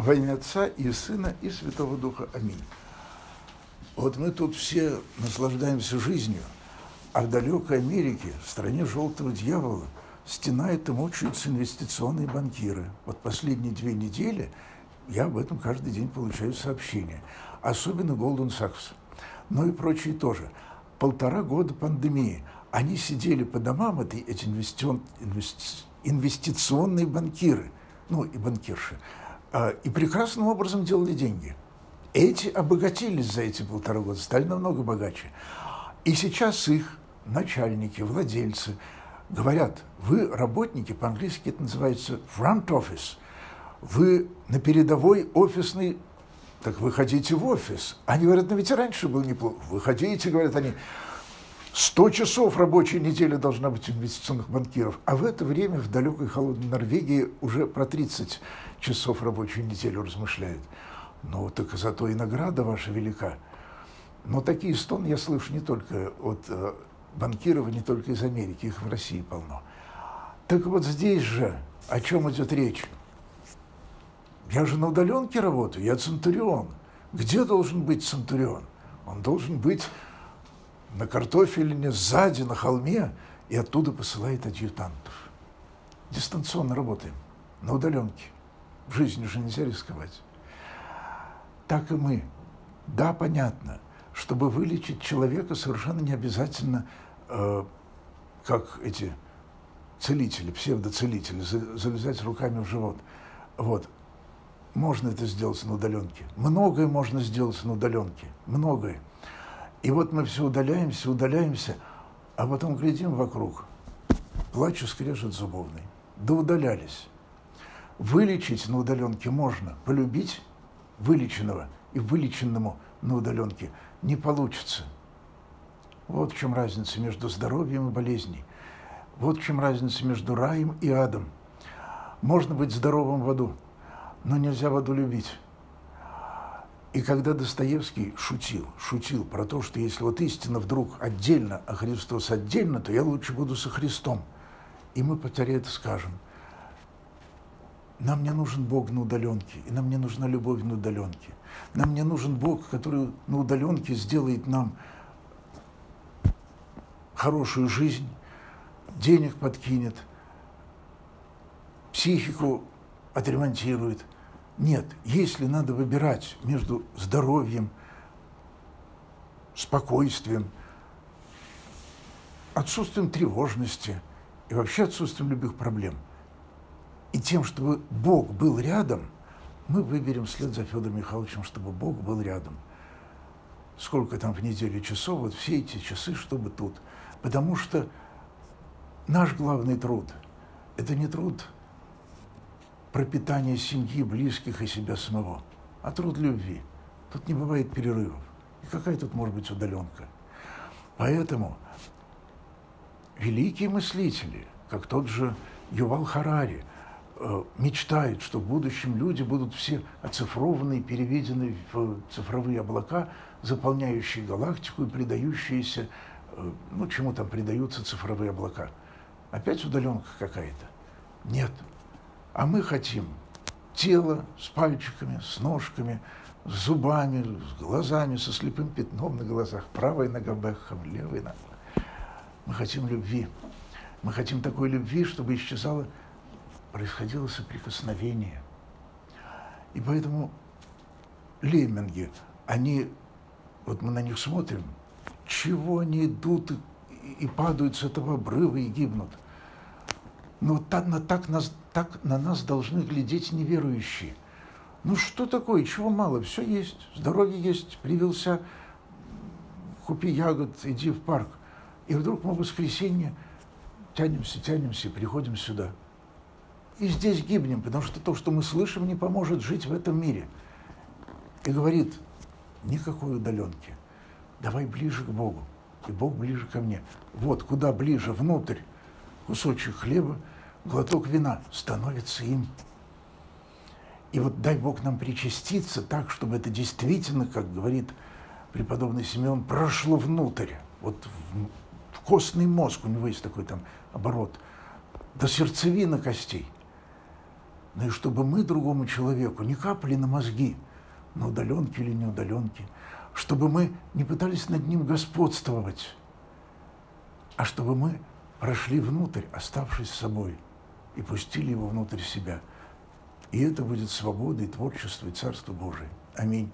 Во имя Отца и Сына и Святого Духа. Аминь. Вот мы тут все наслаждаемся жизнью, а в далекой Америке, в стране желтого дьявола, стенают и мучаются инвестиционные банкиры. Вот последние две недели я об этом каждый день получаю сообщения. Особенно Голден Сакс. Ну и прочие тоже. Полтора года пандемии. Они сидели по домам, эти, эти инвестицион, инвестиционные банкиры, ну и банкирши, и прекрасным образом делали деньги. Эти обогатились за эти полтора года, стали намного богаче. И сейчас их начальники, владельцы говорят, вы работники, по-английски это называется front office, вы на передовой офисный, так вы ходите в офис. Они говорят, ну ведь раньше был неплохо. Вы ходите, говорят они, 100 часов рабочей недели должна быть у инвестиционных банкиров, а в это время в далекой холодной Норвегии уже про 30 часов рабочей недели размышляют. Ну, так зато и награда ваша велика. Но такие стоны я слышу не только от э, банкиров, не только из Америки, их в России полно. Так вот здесь же о чем идет речь? Я же на удаленке работаю, я центурион. Где должен быть центурион? Он должен быть на картофелине сзади, на холме, и оттуда посылает адъютантов. Дистанционно работаем, на удаленке. В жизни уже нельзя рисковать так и мы. Да, понятно, чтобы вылечить человека совершенно не обязательно, э, как эти целители, псевдоцелители, залезать руками в живот. Вот. Можно это сделать на удаленке. Многое можно сделать на удаленке. Многое. И вот мы все удаляемся, удаляемся, а потом глядим вокруг. Плачу, скрежет зубовный. Да удалялись. Вылечить на удаленке можно, полюбить вылеченного и вылеченному на удаленке не получится. Вот в чем разница между здоровьем и болезнью. Вот в чем разница между раем и адом. Можно быть здоровым в аду, но нельзя в аду любить. И когда Достоевский шутил, шутил про то, что если вот истина вдруг отдельно, а Христос отдельно, то я лучше буду со Христом. И мы повторяя это скажем – нам не нужен Бог на удаленке, и нам не нужна любовь на удаленке. Нам не нужен Бог, который на удаленке сделает нам хорошую жизнь, денег подкинет, психику отремонтирует. Нет, если надо выбирать между здоровьем, спокойствием, отсутствием тревожности и вообще отсутствием любых проблем – и тем, чтобы Бог был рядом, мы выберем вслед за Федором Михайловичем, чтобы Бог был рядом. Сколько там в неделю часов, вот все эти часы, чтобы тут. Потому что наш главный труд – это не труд пропитания семьи, близких и себя самого, а труд любви. Тут не бывает перерывов. И какая тут может быть удаленка? Поэтому великие мыслители, как тот же Ювал Харари, мечтает, что в будущем люди будут все оцифрованы, переведены в цифровые облака, заполняющие галактику и придающиеся, э, ну, чему там придаются цифровые облака. Опять удаленка какая-то? Нет. А мы хотим тело с пальчиками, с ножками, с зубами, с глазами, со слепым пятном на глазах, правой нога Бекхэм, левой нога. Мы хотим любви. Мы хотим такой любви, чтобы исчезала происходило соприкосновение. И поэтому лемминги, они, вот мы на них смотрим, чего они идут и, и падают с этого обрыва и гибнут. Но так, на, так, нас, так на нас должны глядеть неверующие. Ну что такое, чего мало, все есть, здоровье есть, привился, купи ягод, иди в парк. И вдруг мы в воскресенье тянемся, тянемся, приходим сюда – и здесь гибнем, потому что то, что мы слышим, не поможет жить в этом мире. И говорит, никакой удаленки, давай ближе к Богу, и Бог ближе ко мне. Вот, куда ближе, внутрь, кусочек хлеба, глоток вина становится им. И вот дай Бог нам причаститься так, чтобы это действительно, как говорит преподобный Симеон, прошло внутрь, вот в, в костный мозг, у него есть такой там оборот, до сердцевины костей – но и чтобы мы другому человеку не капали на мозги, на удаленке или не удаленке, чтобы мы не пытались над ним господствовать, а чтобы мы прошли внутрь, оставшись с собой, и пустили его внутрь себя. И это будет свобода и творчество, и Царство Божие. Аминь.